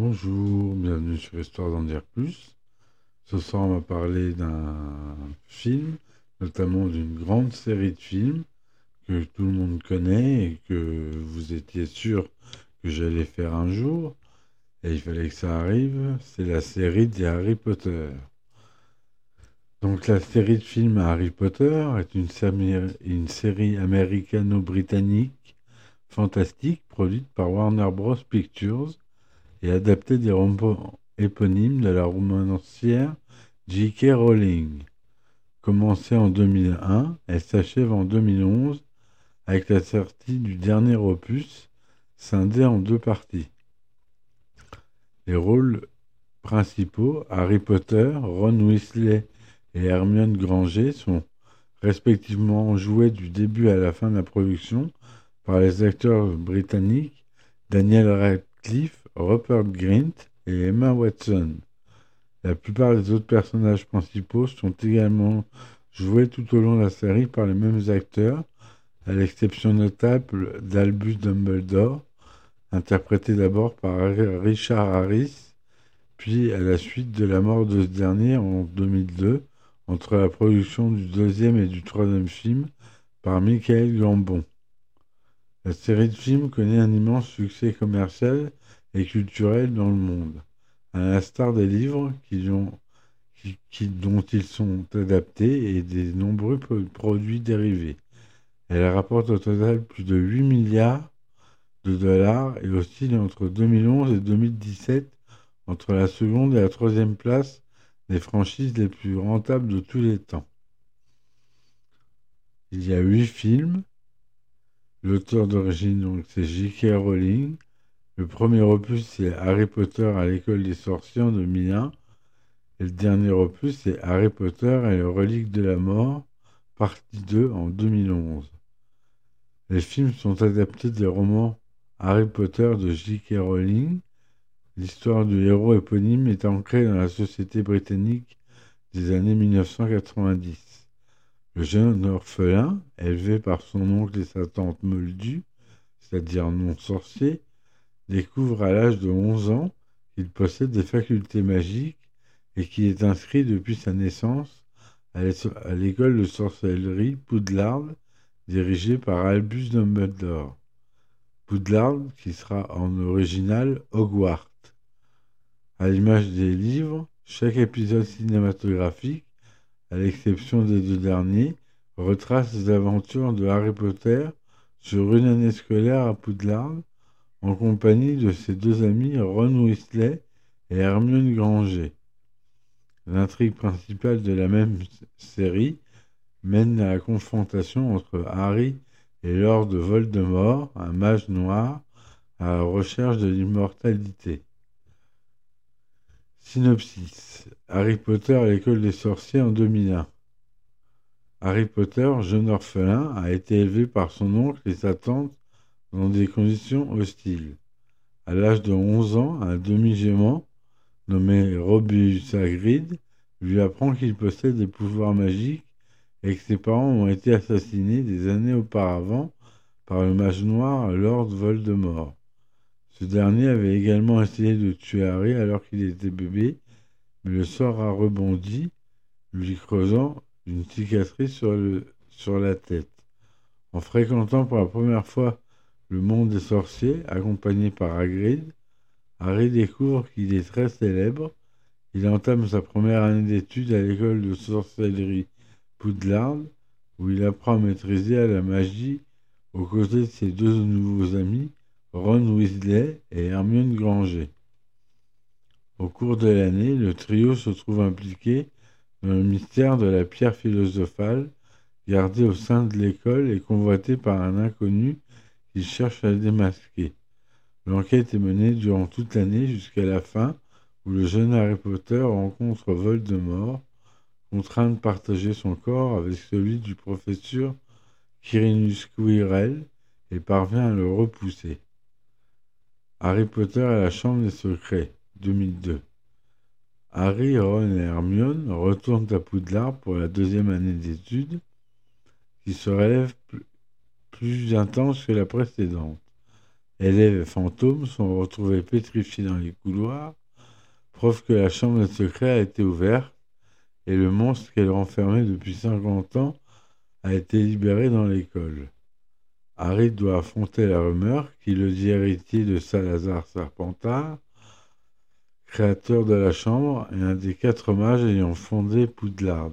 Bonjour, bienvenue sur Histoire d'en dire plus. Ce soir, on va parler d'un film, notamment d'une grande série de films que tout le monde connaît et que vous étiez sûr que j'allais faire un jour. Et il fallait que ça arrive. C'est la série des Harry Potter. Donc la série de films Harry Potter est une, une série américano-britannique fantastique produite par Warner Bros. Pictures et adapté des romans éponymes de la romancière J.K. Rowling. Commencée en 2001, elle s'achève en 2011 avec la sortie du dernier opus, scindé en deux parties. Les rôles principaux, Harry Potter, Ron Weasley et Hermione Granger, sont respectivement joués du début à la fin de la production par les acteurs britanniques Daniel Radcliffe, Rupert Grint et Emma Watson. La plupart des autres personnages principaux sont également joués tout au long de la série par les mêmes acteurs, à l'exception notable d'Albus Dumbledore, interprété d'abord par Richard Harris, puis à la suite de la mort de ce dernier en 2002, entre la production du deuxième et du troisième film par Michael Gambon. La série de films connaît un immense succès commercial et culturels dans le monde, à l'instar des livres ont, qui, dont ils sont adaptés et des nombreux produits dérivés. Elle rapporte au total plus de 8 milliards de dollars et oscille entre 2011 et 2017 entre la seconde et la troisième place des franchises les plus rentables de tous les temps. Il y a huit films. L'auteur d'origine, donc, c'est J.K. Rowling. Le premier opus, c'est Harry Potter à l'école des sorciers en 2001. Et le dernier opus, c'est Harry Potter et le relique de la mort, partie 2 en 2011. Les films sont adaptés des romans Harry Potter de J.K. Rowling. L'histoire du héros éponyme est ancrée dans la société britannique des années 1990. Le jeune orphelin, élevé par son oncle et sa tante Moldu, c'est-à-dire non sorcier, découvre à l'âge de 11 ans qu'il possède des facultés magiques et qu'il est inscrit depuis sa naissance à l'école de sorcellerie Poudlard dirigée par Albus Dumbledore. Poudlard qui sera en original Hogwarts. À l'image des livres, chaque épisode cinématographique, à l'exception des deux derniers, retrace les aventures de Harry Potter sur une année scolaire à Poudlard en compagnie de ses deux amis Ron Weasley et Hermione Granger. L'intrigue principale de la même série mène à la confrontation entre Harry et Lord Voldemort, un mage noir, à la recherche de l'immortalité. Synopsis Harry Potter à l'école des sorciers en 2001. Harry Potter, jeune orphelin, a été élevé par son oncle et sa tante dans des conditions hostiles. À l'âge de 11 ans, un demi-géant nommé Robus Hagrid lui apprend qu'il possède des pouvoirs magiques et que ses parents ont été assassinés des années auparavant par le mage noir Lord Voldemort. Ce dernier avait également essayé de tuer Harry alors qu'il était bébé, mais le sort a rebondi, lui creusant une cicatrice sur la tête. En fréquentant pour la première fois le monde des sorciers, accompagné par Hagrid, Harry découvre qu'il est très célèbre. Il entame sa première année d'études à l'école de sorcellerie Poudlard, où il apprend à maîtriser la magie aux côtés de ses deux nouveaux amis, Ron Weasley et Hermione Granger. Au cours de l'année, le trio se trouve impliqué dans le mystère de la pierre philosophale, gardée au sein de l'école et convoitée par un inconnu cherche à démasquer. L'enquête est menée durant toute l'année jusqu'à la fin où le jeune Harry Potter rencontre Voldemort, contraint de partager son corps avec celui du professeur Quirinus Quirrell et parvient à le repousser. Harry Potter à la Chambre des Secrets, 2002. Harry, Ron et Hermione retournent à Poudlard pour la deuxième année d'études, qui se relève plus intense que la précédente. élèves et fantômes sont retrouvés pétrifiés dans les couloirs, preuve que la chambre de secret a été ouverte et le monstre qu'elle renfermait depuis 50 ans a été libéré dans l'école. Harry doit affronter la rumeur qu'il le dit héritier de Salazar Serpentard, créateur de la chambre et un des quatre mages ayant fondé Poudlard,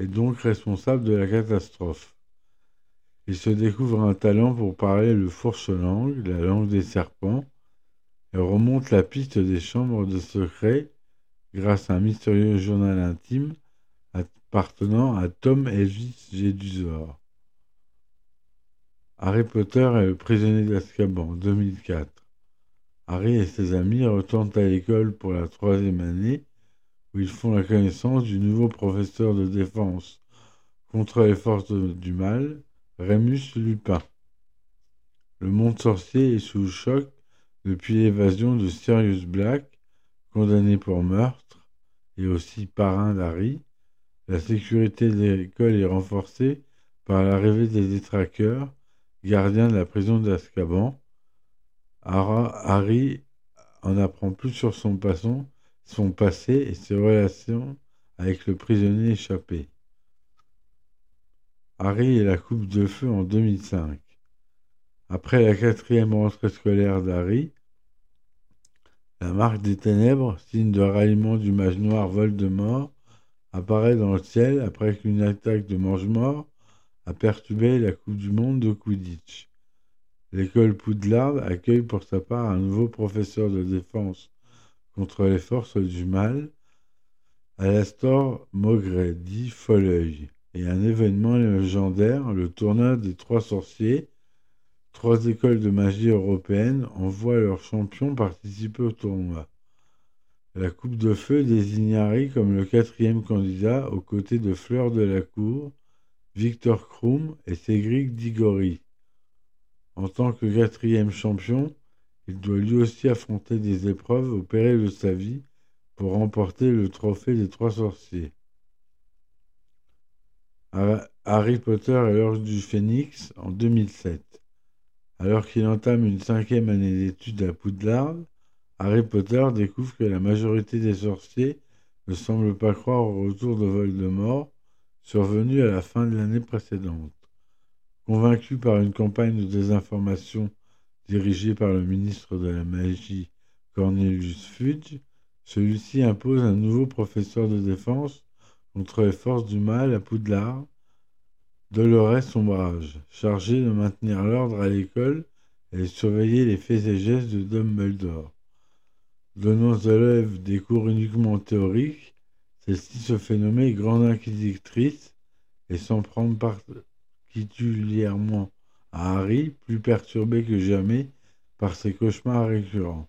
et donc responsable de la catastrophe. Il se découvre un talent pour parler le fourche-langue, la langue des serpents, et remonte la piste des chambres de secret grâce à un mystérieux journal intime appartenant à Tom Elvis Jedusor. Harry Potter est le prisonnier d'Azkaban, 2004. Harry et ses amis retournent à l'école pour la troisième année, où ils font la connaissance du nouveau professeur de défense contre les forces du mal, Rémus Lupin. Le monde sorcier est sous choc depuis l'évasion de Sirius Black, condamné pour meurtre, et aussi parrain d'Harry. La sécurité de l'école est renforcée par l'arrivée des détraqueurs gardien de la prison d'Azkaban. Harry en apprend plus sur son passé et ses relations avec le prisonnier échappé. Harry et la coupe de feu en 2005. Après la quatrième rentrée scolaire d'Harry, la marque des ténèbres, signe de ralliement du mage noir Voldemort, apparaît dans le ciel après qu'une attaque de mange-mort a perturbé la Coupe du Monde de Quidditch. L'école Poudlard accueille pour sa part un nouveau professeur de défense contre les forces du mal, Alastor Maugret, dit Folleuil, et un événement légendaire, le tournoi des trois sorciers. Trois écoles de magie européennes envoient leurs champions participer au tournoi. La Coupe de Feu désigne Harry comme le quatrième candidat aux côtés de Fleur de la Cour, Victor Krum et Cédric Diggory. En tant que quatrième champion, il doit lui aussi affronter des épreuves au péril de sa vie pour remporter le trophée des trois sorciers. Harry Potter et l'Orge du Phénix en 2007. Alors qu'il entame une cinquième année d'études à Poudlard, Harry Potter découvre que la majorité des sorciers ne semblent pas croire au retour de Voldemort survenu à la fin de l'année précédente. Convaincu par une campagne de désinformation dirigée par le ministre de la Magie Cornelius Fudge, celui-ci impose un nouveau professeur de défense contre les forces du mal à Poudlard, Dolores Ombrage, chargé de maintenir l'ordre à l'école et de surveiller les faits et gestes de Dumbledore. Donnant aux élèves des cours uniquement théoriques, celle-ci se fait nommer Grande Inquisitrice et s'en prend particulièrement à Harry, plus perturbé que jamais par ses cauchemars récurrents.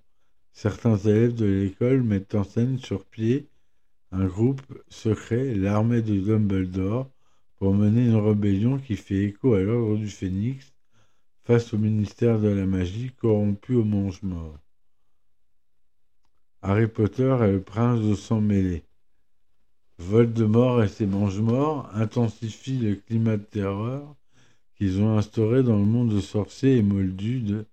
Certains élèves de l'école mettent en scène sur pied un groupe secret, l'armée de Dumbledore, pour mener une rébellion qui fait écho à l'ordre du Phénix face au ministère de la magie corrompu au mange-mort. Harry Potter est le prince de sang mêlé. Voldemort et ses mange-morts intensifient le climat de terreur qu'ils ont instauré dans le monde de sorciers et moldus de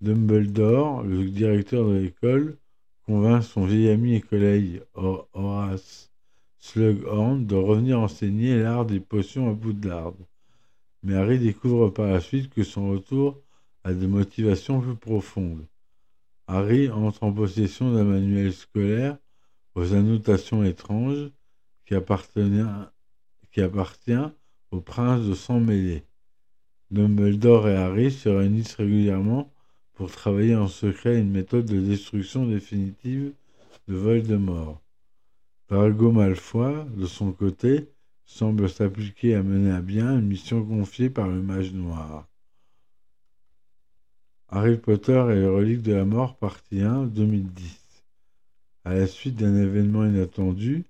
Dumbledore, le directeur de l'école, convainc son vieil ami et collègue Horace Slughorn de revenir enseigner l'art des potions à Poudlard. Mais Harry découvre par la suite que son retour a des motivations plus profondes. Harry entre en possession d'un manuel scolaire aux annotations étranges qui, appartient au prince de sang mêlé. Dumbledore et Harry se réunissent régulièrement pour travailler en secret une méthode de destruction définitive de Voldemort. Drago Malfoy, de son côté, semble s'appliquer à mener à bien une mission confiée par le mage noir. Harry Potter et les reliques de la mort, partie 1, 2010. À la suite d'un événement inattendu,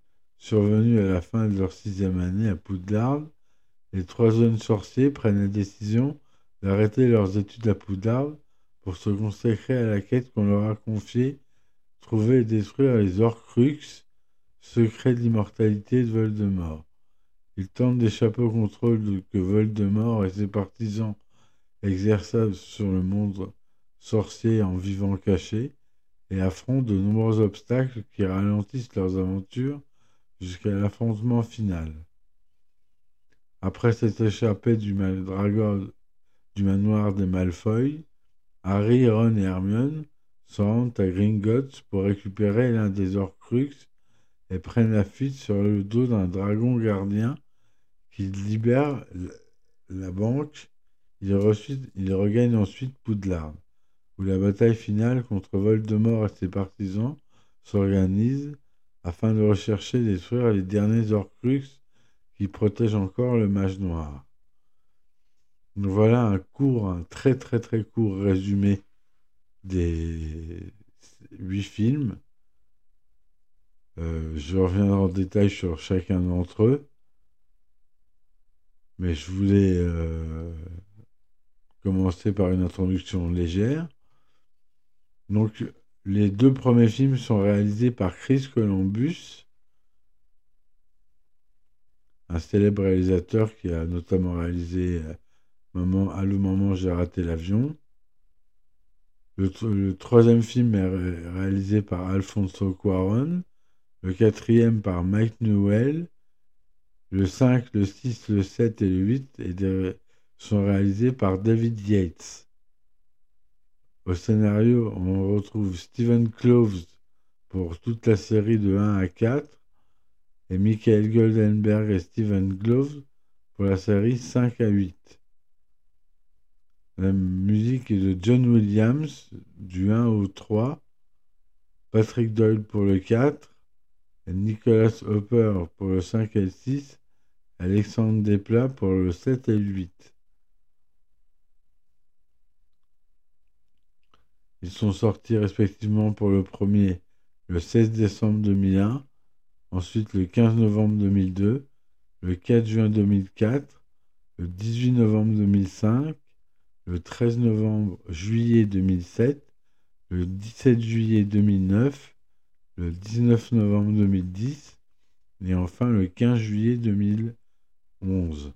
Survenus à la fin de leur sixième année à Poudlard, les trois jeunes sorciers prennent la décision d'arrêter leurs études à Poudlard pour se consacrer à la quête qu'on leur a confiée, trouver et détruire les Horcruxes, secret de l'immortalité de Voldemort. Ils tentent d'échapper au contrôle que Voldemort et ses partisans exercent sur le monde sorciers en vivant cachés et affrontent de nombreux obstacles qui ralentissent leurs aventures jusqu'à l'affrontement final. Après s'être échappé du, du manoir des Malfoy, Harry, Ron et Hermione se rendent à Gringotts pour récupérer l'un des Horcruxes et prennent la fuite sur le dos d'un dragon gardien qui libère la banque. Ils, regagnent ensuite Poudlard, où la bataille finale contre Voldemort et ses partisans s'organise afin de rechercher et détruire les derniers Horcruxes qui protègent encore le mage noir. Voilà un court, un très très très court résumé des huit films. Euh, je reviendrai en détail sur chacun d'entre eux. Mais je voulais euh, commencer par une introduction légère. Donc, les deux premiers films sont réalisés par Chris Columbus, un célèbre réalisateur qui a notamment réalisé euh, Maman, Allô maman, j'ai raté l'avion. Le, troisième film est réalisé par Alfonso Cuaron, le quatrième par Mike Newell, le 5, le 6, le 7 et le 8 sont réalisés par David Yates. Au scénario, on retrouve Stephen Cloves pour toute la série de 1 à 4 et Michael Goldenberg et Stephen Gloves pour la série 5 à 8. La musique est de John Williams du 1 au 3, Patrick Doyle pour le 4, et Nicholas Hopper pour le 5 et le 6, Alexandre Desplat pour le 7 et le 8. Ils sont sortis respectivement pour le premier le 16 décembre 2001, ensuite le 15 novembre 2002, le 4 juin 2004, le 18 novembre 2005, le 13 novembre juillet 2007, le 17 juillet 2009, le 19 novembre 2010 et enfin le 15 juillet 2011.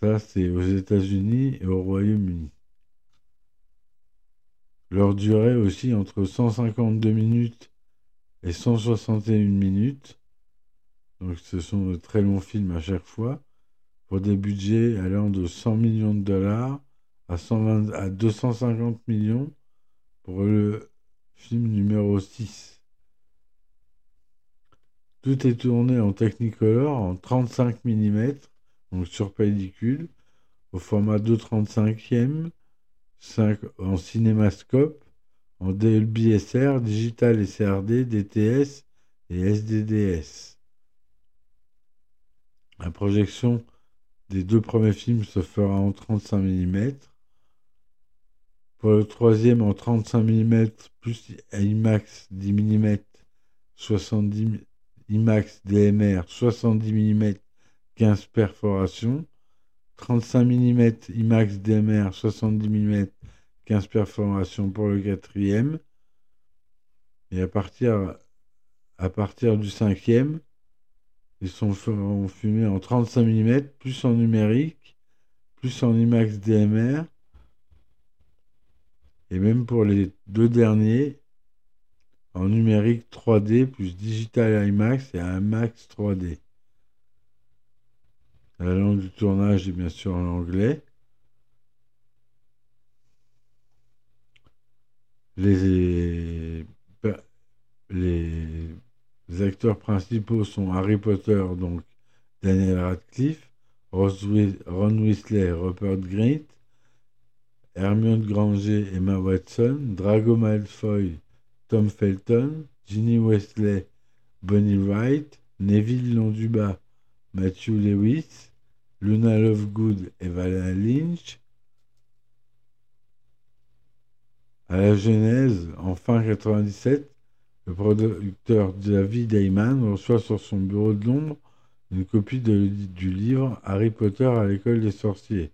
Ça, c'est aux États-Unis et au Royaume-Uni. Leur durée aussi entre 152 minutes et 161 minutes. Donc ce sont de très longs films à chaque fois pour des budgets allant de 100 millions de dollars à, 120, à 250 millions pour le film numéro 6. Tout est tourné en Technicolor en 35 mm, donc sur pellicule, au format 2,35e, 5 en cinémascope, en DLBSR, digital CRD, DTS et SDDS. La projection des deux premiers films se fera en 35 mm. Pour le troisième en 35 mm plus IMAX 10 mm 70 IMAX DMR 70 mm 15 perforations. 35 mm IMAX DMR 70 mm 15 perforations pour le quatrième. Et à partir, à partir du cinquième, ils sont fumés en 35 mm, plus en numérique, plus en IMAX DMR. Et même pour les deux derniers, en numérique 3D plus digital IMAX et IMAX 3D. La langue du tournage est bien sûr en anglais. Les, les les acteurs principaux sont Harry Potter, donc Daniel Radcliffe, Ron Weasley, Rupert Grint, Hermione Granger, Emma Watson, Drago Malfoy, Tom Felton, Ginny Wesley, Bonnie Wright, Neville Londuba, Matthew Lewis, Luna Lovegood et Vala Lynch. À la Genèse, en fin 97, le producteur David Heyman reçoit sur son bureau de Londres une copie du livre Harry Potter à l'école des sorciers,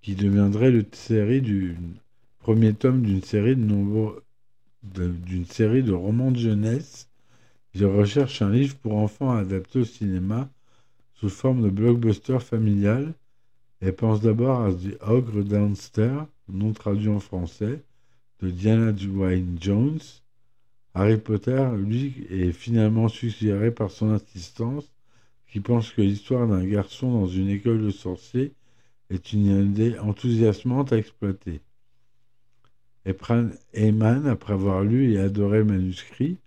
qui deviendrait le premier tome d'une série de romans de jeunesse. Il recherche un livre pour enfants adapté au cinéma sous forme de blockbuster familial Elle pense d'abord à The Ogre Downstairs, non traduit en français, de Diana Dwayne Jones. Harry Potter, lui, est finalement suggéré par son assistance, qui pense que l'histoire d'un garçon dans une école de sorciers est une idée enthousiasmante à exploiter. Heyman, après avoir lu et adoré le manuscrit,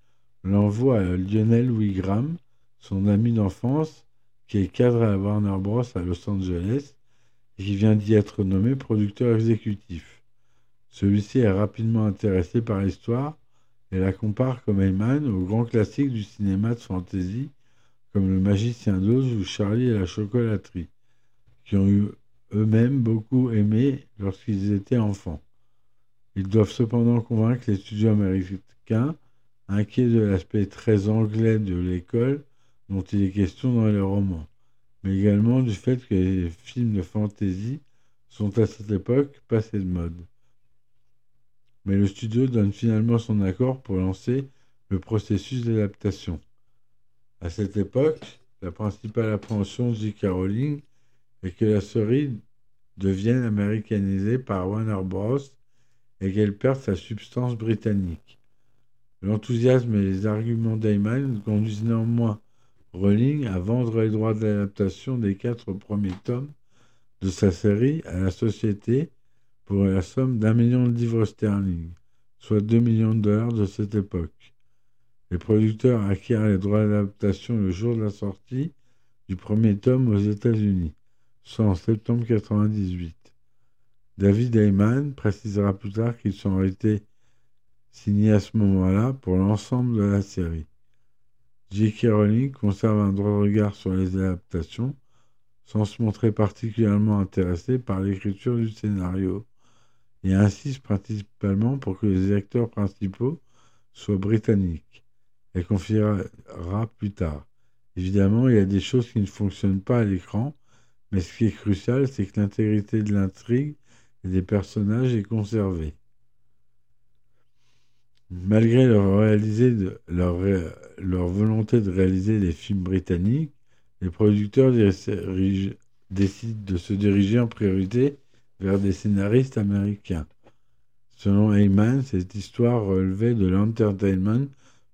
l'envoie à Lionel Wigram, son ami d'enfance, qui est cadre à Warner Bros. à Los Angeles et qui vient d'y être nommé producteur exécutif. Celui-ci est rapidement intéressé par l'histoire et la compare comme Heyman aux grands classiques du cinéma de fantasy comme Le Magicien d'Oz ou Charlie et la chocolaterie, qui ont eu eux-mêmes beaucoup aimé lorsqu'ils étaient enfants. Ils doivent cependant convaincre les studios américains, inquiets de l'aspect très anglais de l'école dont il est question dans les romans, mais également du fait que les films de fantasy sont à cette époque passés de mode. Mais le studio donne finalement son accord pour lancer le processus d'adaptation. À cette époque, la principale appréhension de J.K. Rowling est que la série devienne américanisée par Warner Bros. et qu'elle perde sa substance britannique. L'enthousiasme et les arguments d'Ayman conduisent néanmoins Rowling à vendre les droits d'adaptation des quatre premiers tomes de sa série à la société pour la somme d'un million de livres sterling, soit 2 millions de dollars de cette époque. Les producteurs acquièrent les droits d'adaptation le jour de la sortie du premier tome aux États-Unis, soit en septembre 1998. David Heyman précisera plus tard qu'ils sont été signés à ce moment-là pour l'ensemble de la série. J.K. Rowling conserve un droit de regard sur les adaptations, sans se montrer particulièrement intéressé par l'écriture du scénario, et insiste principalement pour que les acteurs principaux soient britanniques. Elle confiera plus tard. Évidemment, il y a des choses qui ne fonctionnent pas à l'écran, mais ce qui est crucial, c'est que l'intégrité de l'intrigue et des personnages est conservée. Malgré leur, leur, volonté de réaliser des films britanniques, les producteurs décident de se diriger en priorité vers des scénaristes américains. Selon Heyman, cette histoire relevait de l'entertainment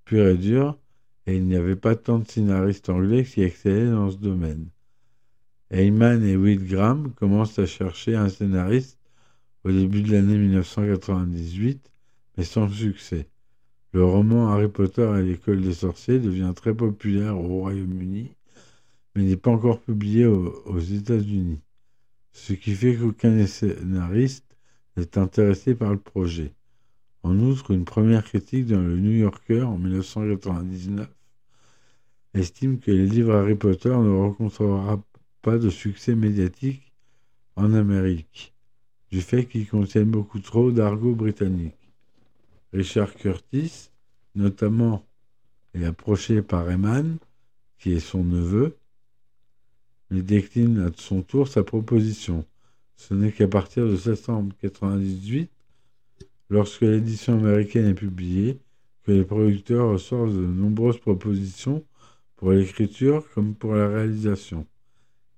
pur et dur, et il n'y avait pas tant de scénaristes anglais qui excellaient dans ce domaine. Heyman et Will Graham commencent à chercher un scénariste au début de l'année 1998, mais sans succès. Le roman Harry Potter et l'école des sorciers devient très populaire au Royaume-Uni, mais n'est pas encore publié aux États-Unis, ce qui fait qu'aucun scénariste n'est intéressé par le projet. En outre, une première critique dans le New Yorker en 1999 estime que les livres Harry Potter ne rencontrera pas de succès médiatique en Amérique, du fait qu'ils contiennent beaucoup trop d'argot britannique. Richard Curtis, notamment, est approché par Eman, qui est son neveu, mais décline à son tour sa proposition. Ce n'est qu'à partir de septembre 1998 lorsque l'édition américaine est publiée, que les producteurs reçoivent de nombreuses propositions pour l'écriture comme pour la réalisation.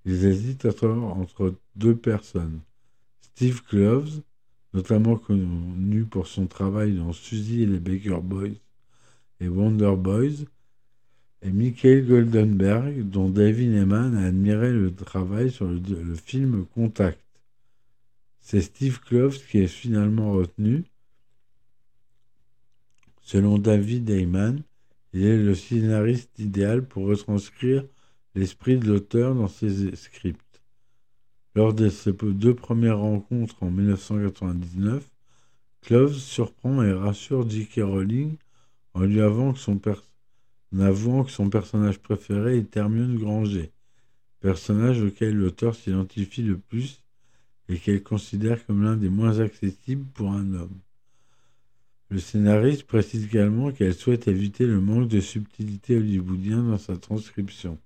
Ils hésitent alors entre deux personnes. Steve Kloves, notamment connu pour son travail dans Suzy et les Baker Boys et Wonder Boys, et Michael Goldenberg, dont David Neyman a admiré le travail sur le, film Contact. C'est Steve Kloves qui est finalement retenu, Selon David Heyman, il est le scénariste idéal pour retranscrire l'esprit de l'auteur dans ses scripts. Lors de ses deux premières rencontres en 1999, Cloves surprend et rassure J.K. Rowling en lui avouant que, son avouant que son personnage préféré est Hermione Granger, personnage auquel l'auteur s'identifie le plus et qu'elle considère comme l'un des moins accessibles pour un homme. Le scénariste précise également qu'elle souhaite éviter le manque de subtilité hollywoodien dans sa transcription.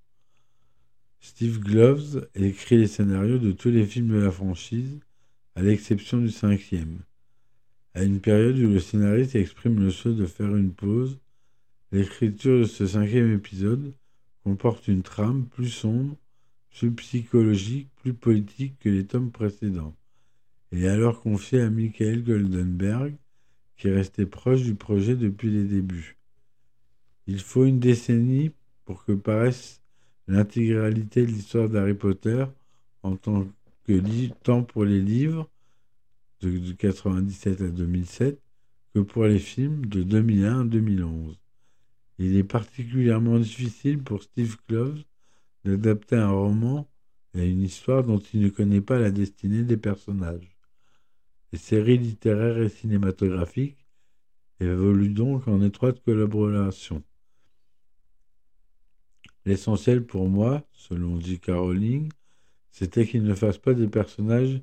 Steve Gloves écrit les scénarios de tous les films de la franchise, à l'exception du cinquième. À une période où le scénariste exprime le souhait de faire une pause, l'écriture de ce cinquième épisode comporte une trame plus sombre, plus psychologique, plus politique que les tomes précédents. Est alors confié à Michael Goldenberg, qui est resté proche du projet depuis les débuts. Il faut une décennie pour que paraisse l'intégralité de l'histoire d'Harry Potter en tant que tant pour les livres de, 1997 à 2007 que pour les films de 2001 à 2011. Il est particulièrement difficile pour Steve Kloves d'adapter un roman à une histoire dont il ne connaît pas la destinée des personnages. Les séries littéraires et cinématographiques évoluent donc en étroite collaboration. L'essentiel pour moi, selon J.K. Rowling, c'était qu'il ne fasse pas des personnages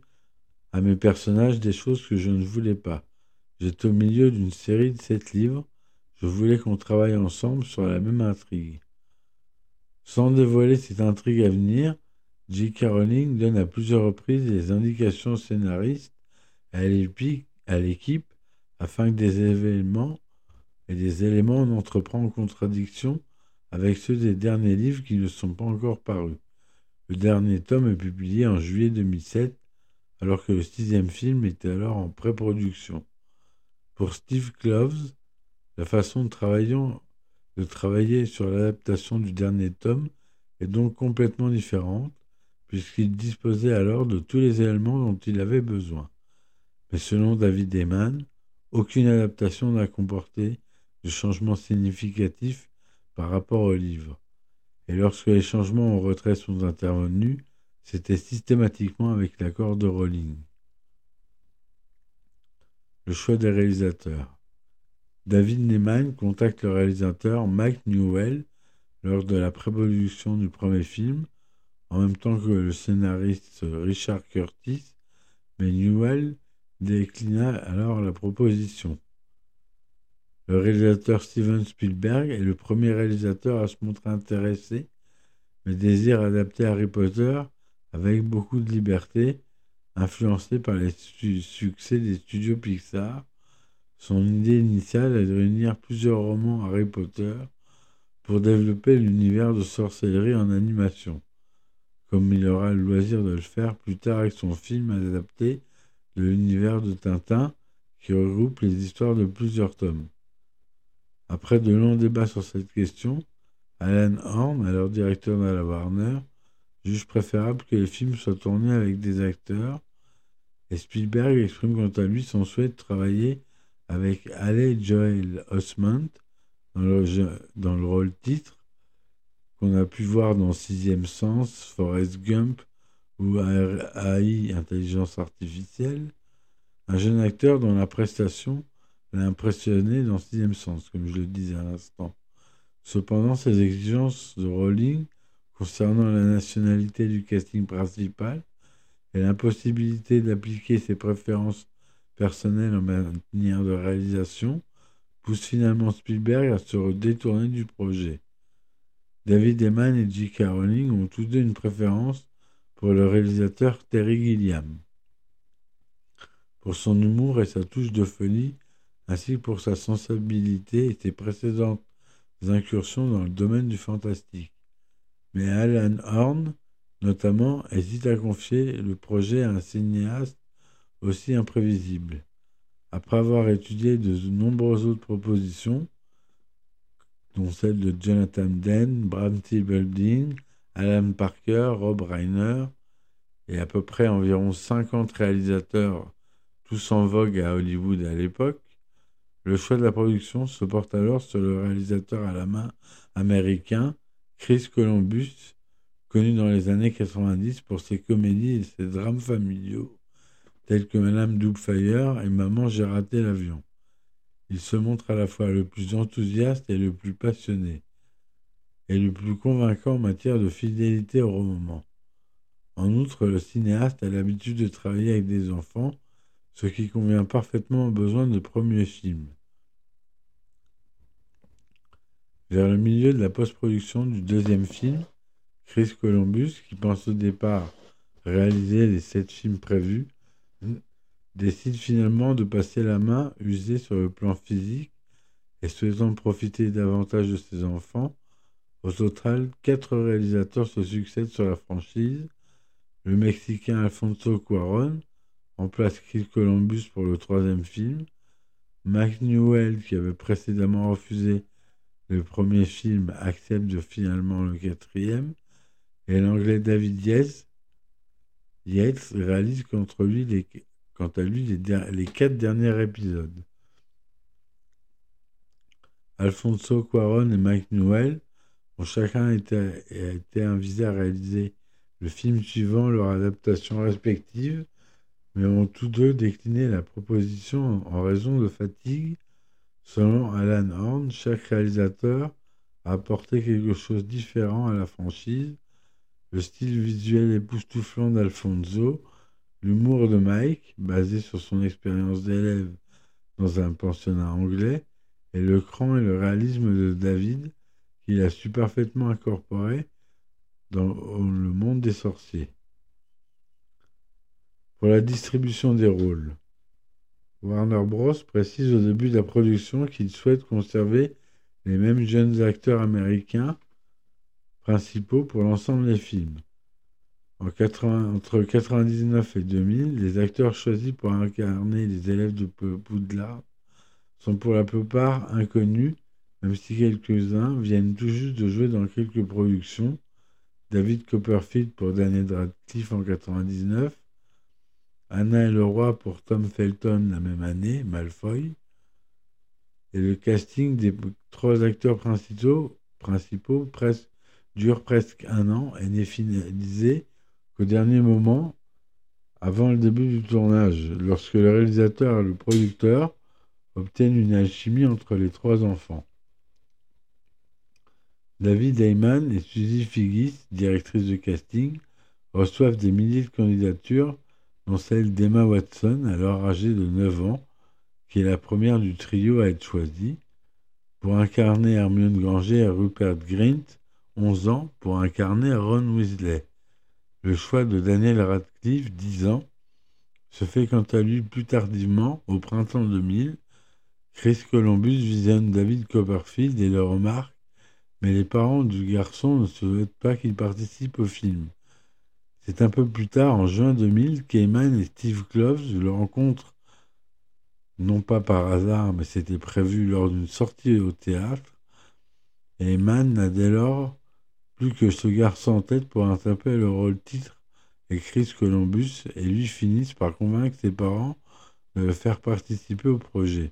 à mes personnages des choses que je ne voulais pas. J'étais au milieu d'une série de sept livres. Je voulais qu'on travaille ensemble sur la même intrigue. Sans dévoiler cette intrigue à venir, J.K. Rowling donne à plusieurs reprises des indications scénaristes à l'équipe afin que des événements et des éléments n'entrent pas en contradiction avec ceux des derniers livres qui ne sont pas encore parus. Le dernier tome est publié en juillet 2007, alors que le sixième film était alors en pré-production. Pour Steve Kloves, la façon de travailler, sur l'adaptation du dernier tome est donc complètement différente, puisqu'il disposait alors de tous les éléments dont il avait besoin. Mais selon David Eman, aucune adaptation n'a comporté de changements significatifs par rapport au livre. Et lorsque les changements au retrait sont intervenus, c'était systématiquement avec l'accord de Rowling. Le choix des réalisateurs. David Neyman contacte le réalisateur Mike Newell lors de la pré-production du premier film, en même temps que le scénariste Richard Curtis, mais Newell déclina alors la proposition. Le réalisateur Steven Spielberg est le premier réalisateur à se montrer intéressé, mais désire adapter Harry Potter avec beaucoup de liberté, influencé par les succès des studios Pixar. Son idée initiale est de réunir plusieurs romans Harry Potter pour développer l'univers de sorcellerie en animation, comme il aura le loisir de le faire plus tard avec son film adapté de l'univers de Tintin qui regroupe les histoires de plusieurs tomes. Après de longs débats sur cette question, Alan Horn, alors directeur de la Warner, juge préférable que les films soient tournés avec des acteurs, et Spielberg exprime quant à lui son souhait de travailler avec Haley Joel Osment dans le, rôle titre, qu'on a pu voir dans Sixième Sens, Forrest Gump ou AI, Intelligence Artificielle, un jeune acteur dont la prestation l'a impressionné dans Sixième Sens, comme je le disais à l'instant. Cependant, ces exigences de Rowling concernant la nationalité du casting principal et l'impossibilité d'appliquer ses préférences personnelles en matière de réalisation poussent finalement Spielberg à se détourner du projet. David Eman et J.K. Rowling ont tous deux une préférence pour le réalisateur Terry Gilliam. Pour son humour et sa touche de folie, ainsi que pour sa sensibilité et ses précédentes incursions dans le domaine du fantastique. Mais Alan Horn, notamment, hésite à confier le projet à un cinéaste aussi imprévisible. Après avoir étudié de nombreuses autres propositions, dont celle de Jonathan Demme, Bram Building, Alan Parker, Rob Reiner, et à peu près environ 50 réalisateurs, tous en vogue à Hollywood à l'époque, le choix de la production se porte alors sur le réalisateur à la main américain Chris Columbus, connu dans les années 90 pour ses comédies et ses drames familiaux, tels que Madame Doubtfire et Maman j'ai raté l'avion. Il se montre à la fois le plus enthousiaste et le plus passionné, et le plus convaincant en matière de fidélité au roman. En outre, le cinéaste a l'habitude de travailler avec des enfants ce qui convient parfaitement aux besoins de premier film. Vers le milieu de la post-production du deuxième film, Chris Columbus, qui pense au départ réaliser les sept films prévus, décide finalement de passer la main usée sur le plan physique et souhaitant profiter davantage de ses enfants. Au total, quatre réalisateurs se succèdent sur la franchise, Le Mexicain Alfonso Cuaron remplace Chris Columbus pour le troisième film. Mike Newell, qui avait précédemment refusé le premier film, accepte finalement le quatrième. Et l'anglais David Yates, Yates réalise contre lui les, quant à lui les, quatre derniers épisodes. Alfonso Cuaron et Mike Newell ont chacun été, été invités à réaliser le film suivant leur adaptation respective, mais ont tous deux décliné la proposition en raison de fatigue. Selon Alan Horn, chaque réalisateur a apporté quelque chose de différent à la franchise. Le style visuel époustouflant d'Alfonso, l'humour de Mike, basé sur son expérience d'élève dans un pensionnat anglais, et le cran et le réalisme de David, qu'il a su parfaitement incorporer dans le monde des sorciers. Pour la distribution des rôles, Warner Bros. précise au début de la production qu'il souhaite conserver les mêmes jeunes acteurs américains principaux pour l'ensemble des films. En 80, entre 1999 et 2000, les acteurs choisis pour incarner les élèves de Poudlard sont pour la plupart inconnus, même si quelques-uns viennent tout juste de jouer dans quelques productions. David Copperfield pour Daniel Radcliffe en 1999, Anna et le roi pour Tom Felton la même année, Malfoy, et le casting des trois acteurs principaux dure presque un an et n'est finalisé qu'au dernier moment, avant le début du tournage, lorsque le réalisateur et le producteur obtiennent une alchimie entre les trois enfants. David Heyman et Suzy Figgis, directrice de casting, reçoivent des milliers de candidatures, dont celle d'Emma Watson, alors âgée de 9 ans, qui est la première du trio à être choisie, pour incarner Hermione Granger et Rupert Grint, 11 ans, pour incarner Ron Weasley. Le choix de Daniel Radcliffe, 10 ans, se fait quant à lui plus tardivement, au printemps 2000, Chris Columbus visionne David Copperfield et le remarque, mais les parents du garçon ne souhaitent pas qu'il participe au film. C'est un peu plus tard, en juin 2000, qu'Eman et Steve Kloves le rencontrent, non pas par hasard, mais c'était prévu lors d'une sortie au théâtre. Et Eman n'a dès lors plus que ce garçon en tête pour interpréter le rôle titre et Chris Columbus et lui finissent par convaincre ses parents de le faire participer au projet.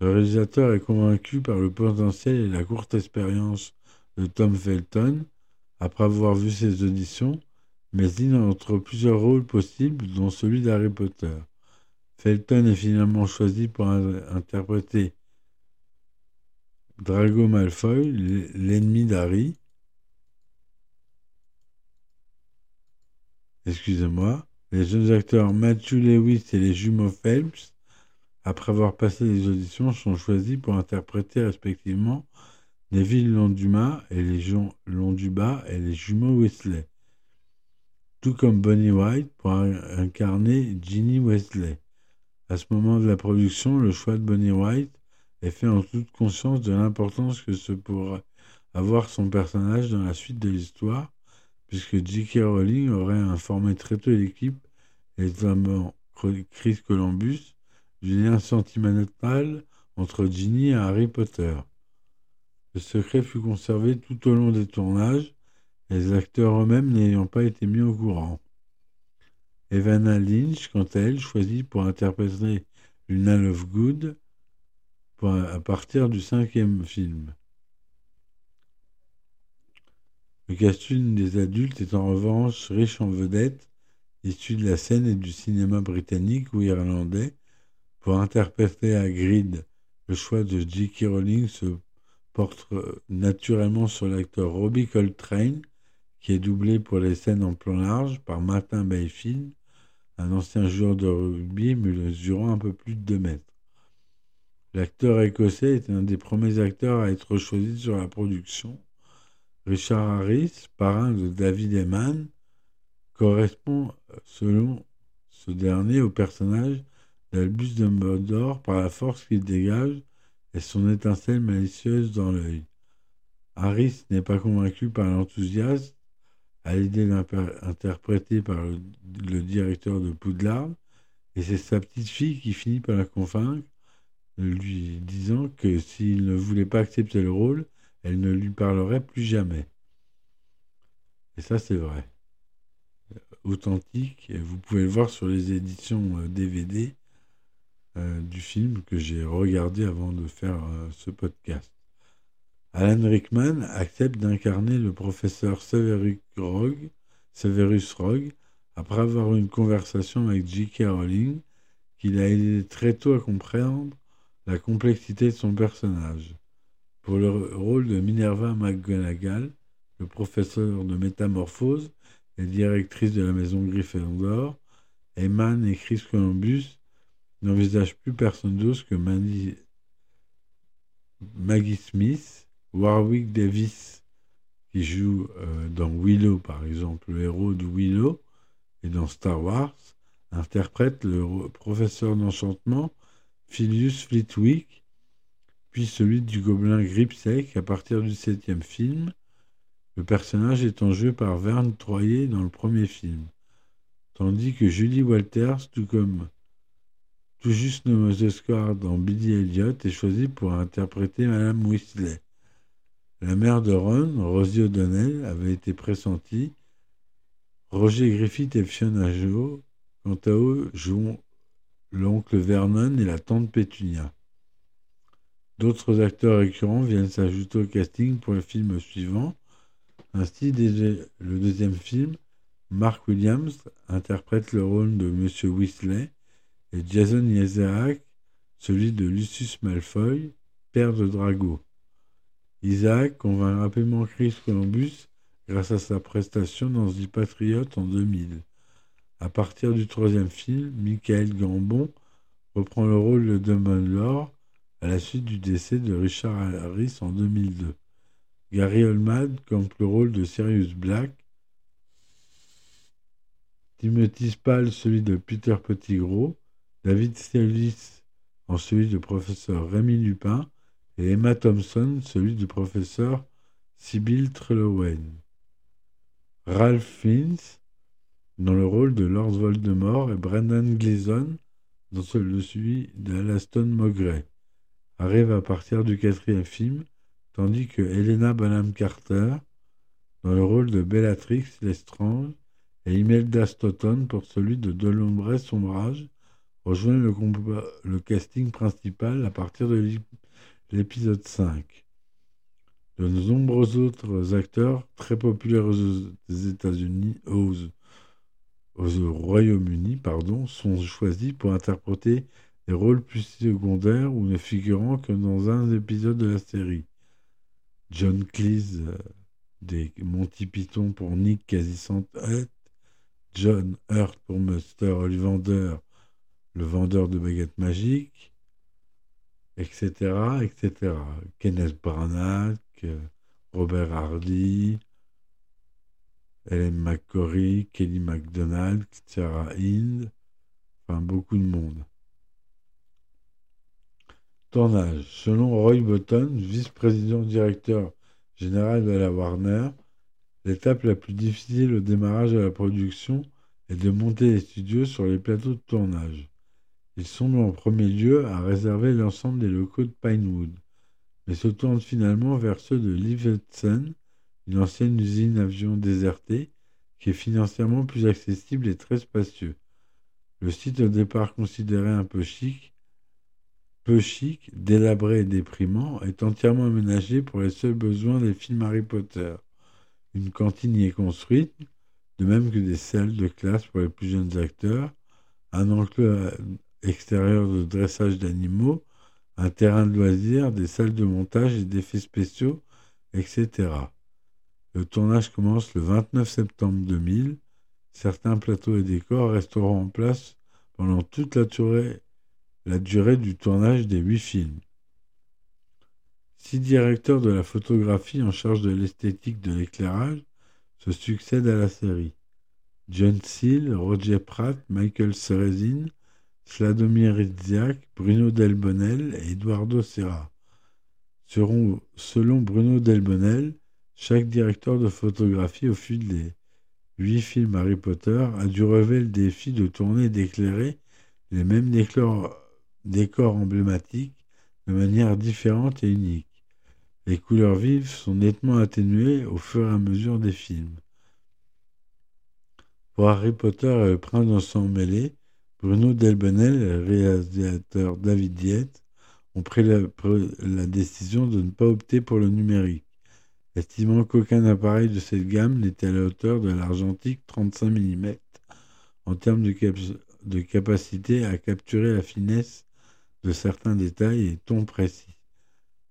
Le réalisateur est convaincu par le potentiel et la courte expérience de Tom Felton après avoir vu ses auditions, mais il entre plusieurs rôles possibles, dont celui d'Harry Potter. Felton est finalement choisi pour interpréter Drago Malfoy, l'ennemi d'Harry. Excusez-moi. Les jeunes acteurs Matthew Lewis et les jumeaux Phelps après avoir passé les auditions, sont choisis pour interpréter respectivement Neville Londumas et les et les jumeaux Wesley, tout comme Bonnie White pour incarner Ginny Wesley. À ce moment de la production, le choix de Bonnie White est fait en toute conscience de l'importance que ce pourra avoir son personnage dans la suite de l'histoire, puisque J.K. Rowling aurait informé très tôt l'équipe, et notamment Chris Columbus, du lien sentimental entre Ginny et Harry Potter. Le secret fut conservé tout au long des tournages, les acteurs eux-mêmes n'ayant pas été mis au courant. Evanna Lynch, quant à elle, choisit pour interpréter Luna Lovegood à partir du cinquième film. Le casting des adultes est en revanche riche en vedettes, issus de la scène et du cinéma britannique ou irlandais, pour interpréter à Grid, le choix de J.K. Rowling se porte naturellement sur l'acteur Robbie Coltrane, qui est doublé pour les scènes en plan large par Martin Bayfield, un ancien joueur de rugby mesurant un peu plus de 2 mètres. L'acteur écossais est un des premiers acteurs à être choisi sur la production. Richard Harris, parrain de David Eman, correspond, selon ce dernier, au personnage L'Albus Dumbledore par la force qu'il dégage et son étincelle malicieuse dans l'œil. Harris n'est pas convaincu par l'enthousiasme à l'idée interprétée par le, le, directeur de Poudlard, et c'est sa petite fille qui finit par la convaincre, lui disant que s'il ne voulait pas accepter le rôle, elle ne lui parlerait plus jamais. Et ça, c'est vrai. Authentique, et vous pouvez le voir sur les éditions DVD euh, euh, du film que j'ai regardé avant de faire euh, ce podcast. Alan Rickman accepte d'incarner le professeur Severus Rogue, Severus Rogue après avoir eu une conversation avec J.K. Rowling qu'il a aidé très tôt à comprendre la complexité de son personnage. Pour le rôle de Minerva McGonagall, le professeur de métamorphose et directrice de la maison Gryffondor, Eman et Chris Columbus n'envisagent plus personne d'autre que Maggie Smith, Warwick Davis, qui joue euh, dans Willow par exemple, le héros de Willow, et dans Star Wars, interprète le professeur d'enchantement Philius Flitwick, puis celui du gobelin Gripsec à partir du septième film, le personnage étant joué par Verne Troyer dans le premier film, tandis que Julie Walters, tout comme tout juste nommée Oscar dans Billy Elliot, est choisie pour interpréter Madame Weasley. La mère de Ron, Rosie O'Donnell, avait été pressentie Roger Griffith et Fiona Joe, quant à eux, jouent l'oncle Vernon et la tante Pétunia. D'autres acteurs récurrents viennent s'ajouter au casting pour le film suivant. Ainsi, dès le deuxième film, Mark Williams interprète le rôle de Monsieur Weasley et Jason Isaac celui de Lucius Malfoy, père de Drago. Isaac convainc rapidement Chris Columbus grâce à sa prestation dans The Patriot en 2000. À partir du troisième film, Michael Gambon reprend le rôle de Dumbledore à la suite du décès de Richard Harris en 2002. Gary Oldman campe le rôle de Sirius Black. Timothy Spall celui de Peter Pettigrew. David Stellis en celui de professeur Rémi Lupin. Et Emma Thompson celui du professeur Sybil Trelawney. Ralph Fiennes dans le rôle de Lord Voldemort et Brendan Gleeson dans celui d'Alaston Mowgray arrive à partir du quatrième film, tandis que Helena Bonham Carter dans le rôle de Bellatrix Lestrange et Imelda Stoughton pour celui de De l'ombre sombrage rejoignent le, casting principal à partir de l'épisode 5. De nombreux autres acteurs très populaires aux États-Unis, aux, Royaume-Uni, pardon, sont choisis pour interpréter des rôles plus secondaires ou ne figurant que dans un épisode de la série. John Cleese euh, des Monty Python pour Nick quasi John Hurt pour Mr. Ollivander, le vendeur de baguettes magiques, etc., etc. Kenneth Branagh, Robert Hardy, Helen McCory, Kelly MacDonald, Sarah Hind, enfin beaucoup de monde. Tournage. Selon Roy Button, vice-président directeur général de la Warner, l'étape la plus difficile au démarrage de la production est de monter les studios sur les plateaux de tournage. Ils sont en premier lieu à réserver l'ensemble des locaux de Pinewood mais se tourne finalement vers ceux de Livetsen, une ancienne usine avion désertée, qui est financièrement plus accessible et très spacieux. Le site au départ considéré un peu chic, peu chic, délabré et déprimant, est entièrement aménagé pour les seuls besoins des films Harry Potter. Une cantine y est construite, de même que des salles de classe pour les plus jeunes acteurs, un enclos extérieur de dressage d'animaux, un terrain de loisirs, des salles de montage et d'effets spéciaux, etc. Le tournage commence le 29 septembre 2000. Certains plateaux et décors resteront en place pendant toute la durée, la durée du tournage des huit films. Six directeurs de la photographie en charge de l'esthétique de l'éclairage se succèdent à la série. John Seal, Roger Pratt, Michael Serezin, Sladomir Rizziak, Bruno Delbonnel et Eduardo Serra. Seront, selon Bruno Delbonnel, chaque directeur de photographie au fil des huit films Harry Potter, a dû relever le défi de tourner et d'éclairer les mêmes décors, décors emblématiques de manière différente et unique. Les couleurs vives sont nettement atténuées au fur et à mesure des films. Pour Harry Potter et le prince dans son mêlé, Bruno Delbenel et le réalisateur David Dietz ont pris la, décision de ne pas opter pour le numérique, estimant qu'aucun appareil de cette gamme n'était à la hauteur de l'argentique 35 mm en termes de capacité à capturer la finesse de certains détails et tons précis.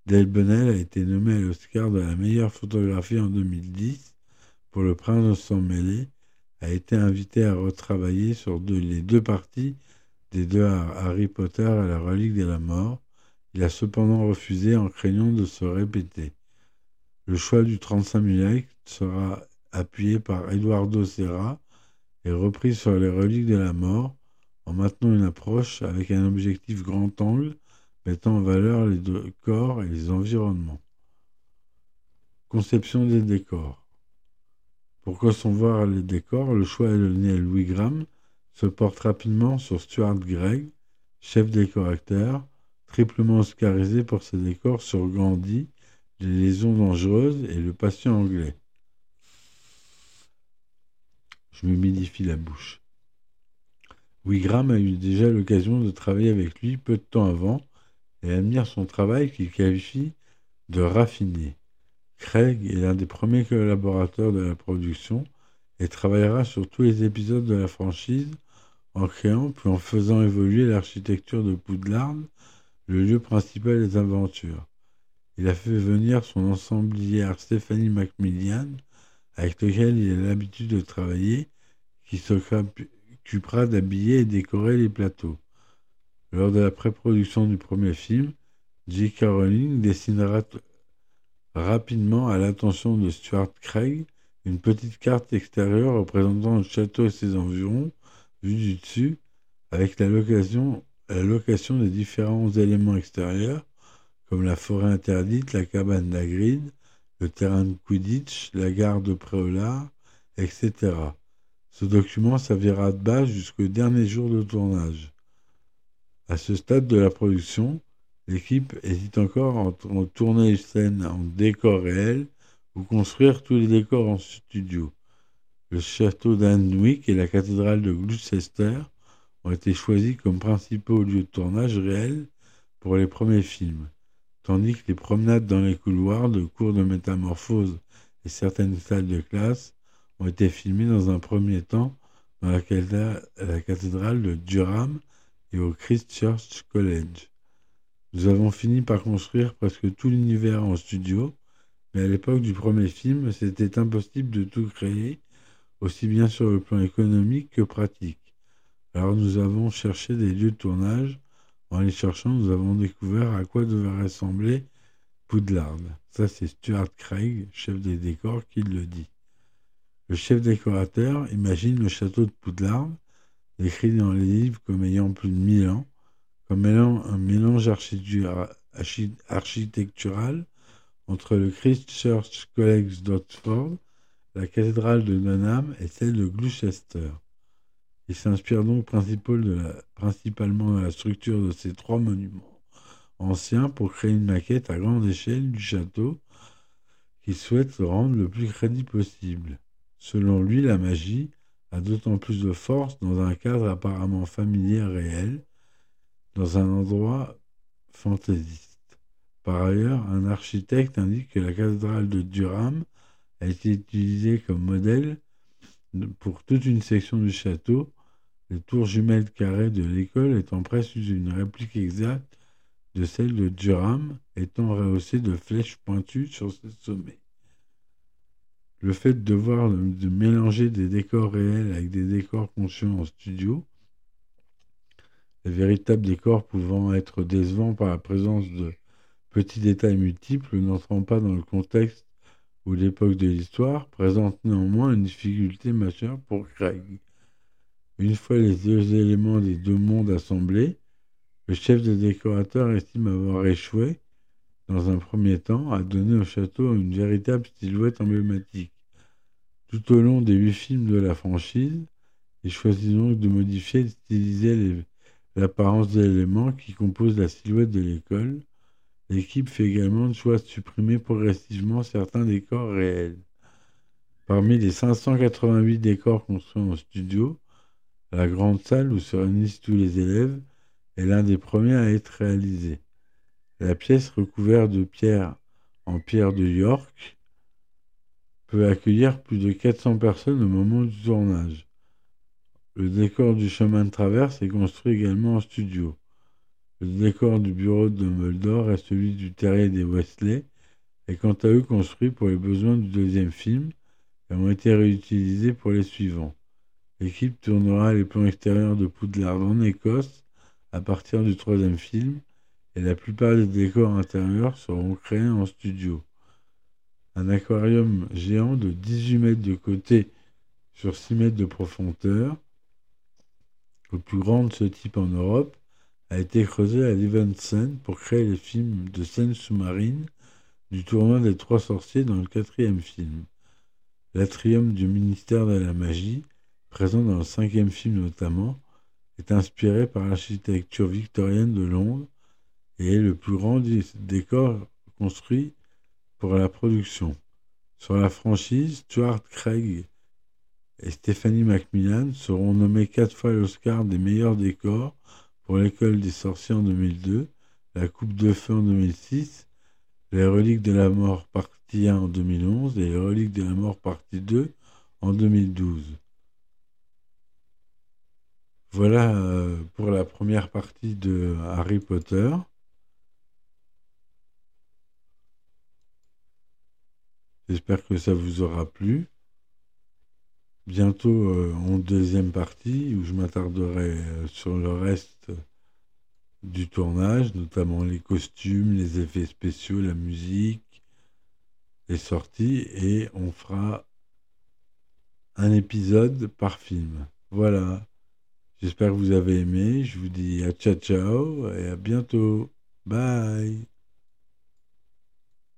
Delbenel a été nommé à l'Oscar de la meilleure photographie en 2010 pour Le Prince sans mêlée, a été invité à retravailler sur les deux parties des deux Harry Potter à la relique de la mort. Il a cependant refusé en craignant de se répéter. Le choix du 35 mm sera appuyé par Eduardo Serra et repris sur les reliques de la mort en maintenant une approche avec un objectif grand angle mettant en valeur les décors et les environnements. Conception des décors. Pour concevoir les décors, le choix est donné à Louis Graham, se porte rapidement sur Stuart Gregg, chef décorateur, triplement oscarisé pour ses décors sur Gandhi, les lésions dangereuses et le patient anglais. Je me la bouche. Wigram a eu déjà l'occasion de travailler avec lui peu de temps avant et admire son travail qu'il qualifie de raffiné. Craig est l'un des premiers collaborateurs de la production et travaillera sur tous les épisodes de la franchise en créant puis en faisant évoluer l'architecture de Poudlard, le lieu principal des aventures. Il a fait venir son ensemblière Stéphanie Macmillan, avec lequel il a l'habitude de travailler, qui d'habiller et décorer les plateaux. Lors de la pré-production du premier film, J. Rowling dessinera rapidement à l'attention de Stuart Craig une petite carte extérieure représentant le château et ses environs, vue du dessus, avec la location, la location des différents éléments extérieurs, comme la forêt interdite, la cabane d'Agrid, le terrain de Quidditch, la gare de Préolard, etc. Ce document servira de base jusqu'au dernier jour de tournage. À ce stade de la production, l'équipe hésite encore entre tourner les scènes en décor réel ou construire tous les décors en studio. Le château d'Anwick et la cathédrale de Gloucester ont été choisis comme principaux lieux de tournage réels pour les premiers films tandis que les promenades dans les couloirs de cours de métamorphose et certaines salles de classe ont été filmées dans un premier temps dans la, cathédrale de Durham et au Christ Church College. Nous avons fini par construire presque tout l'univers en studio, mais à l'époque du premier film, c'était impossible de tout créer, aussi bien sur le plan économique que pratique. Alors nous avons cherché des lieux de tournage en les cherchant, nous avons découvert à quoi devait ressembler Poudlard. Ça, c'est Stuart Craig, chef des décors, qui le dit. Le chef décorateur imagine le château de Poudlard, décrit dans les livres comme ayant plus de 1000 ans, comme un mélange architectural entre le Christ Church College d'Oxford, la cathédrale de Dunham et celle de Gloucester. Il s'inspire donc principalement de la structure de ces trois monuments anciens pour créer une maquette à grande échelle du château qu'il souhaite rendre le plus crédible possible. Selon lui, la magie a d'autant plus de force dans un cadre apparemment familier réel, dans un endroit fantaisiste. Par ailleurs, un architecte indique que la cathédrale de Durham a été utilisée comme modèle pour toute une section du château les tours jumelles carrées de l'école étant presque une réplique exacte de celle de Durham, étant rehaussée de flèches pointues sur ses sommets. Le fait de devoir de mélanger des décors réels avec des décors conçus en studio, les véritables décors pouvant être décevants par la présence de petits détails multiples n'entrant pas dans le contexte ou l'époque de l'histoire, présente néanmoins une difficulté majeure pour Craig. Une fois les deux éléments des deux mondes assemblés, le chef des décorateurs estime avoir échoué, dans un premier temps, à donner au château une véritable silhouette emblématique. Tout au long des huit films de la franchise, il choisit donc de modifier et de styliser l'apparence des éléments qui composent la silhouette de l'école. L'équipe fait également le choix de supprimer progressivement certains décors réels. Parmi les 588 décors construits en studio, la grande salle où se réunissent tous les élèves est l'un des premiers à être réalisé. La pièce recouverte de pierre en pierre de York peut accueillir plus de 400 personnes au moment du tournage. Le décor du chemin de traverse est construit également en studio. Le décor du bureau de Dumbledore et celui du terrier des Wesley est quant à eux construit pour les besoins du deuxième film et ont été réutilisés pour les suivants. L'équipe tournera les plans extérieurs de Poudlard en Écosse à partir du troisième film et la plupart des décors intérieurs seront créés en studio. Un aquarium géant de 18 mètres de côté sur 6 mètres de profondeur, le plus grand de ce type en Europe, a été creusé à Levensen pour créer les films de scène sous-marine du tournoi des Trois Sorciers dans le quatrième film. L'atrium du ministère de la Magie, présent dans le cinquième film notamment, est inspiré par l'architecture victorienne de Londres et est le plus grand décor construit pour la production. Sur la franchise, Stuart Craig et Stephanie Macmillan seront nommés quatre fois l'Oscar des meilleurs décors pour l'école des sorciers en 2002, la Coupe de Feu en 2006, les Reliques de la Mort partie 1 en 2011 et les Reliques de la Mort partie 2 en 2012. Voilà euh, pour la première partie de Harry Potter. J'espère que ça vous aura plu. Bientôt euh, en deuxième partie où je m'attarderai euh, sur le reste du tournage, notamment les costumes, les effets spéciaux, la musique, les sorties, et on fera un épisode par film. Voilà. J'espère que vous avez aimé. Je vous dis à ciao ciao et à bientôt. Bye.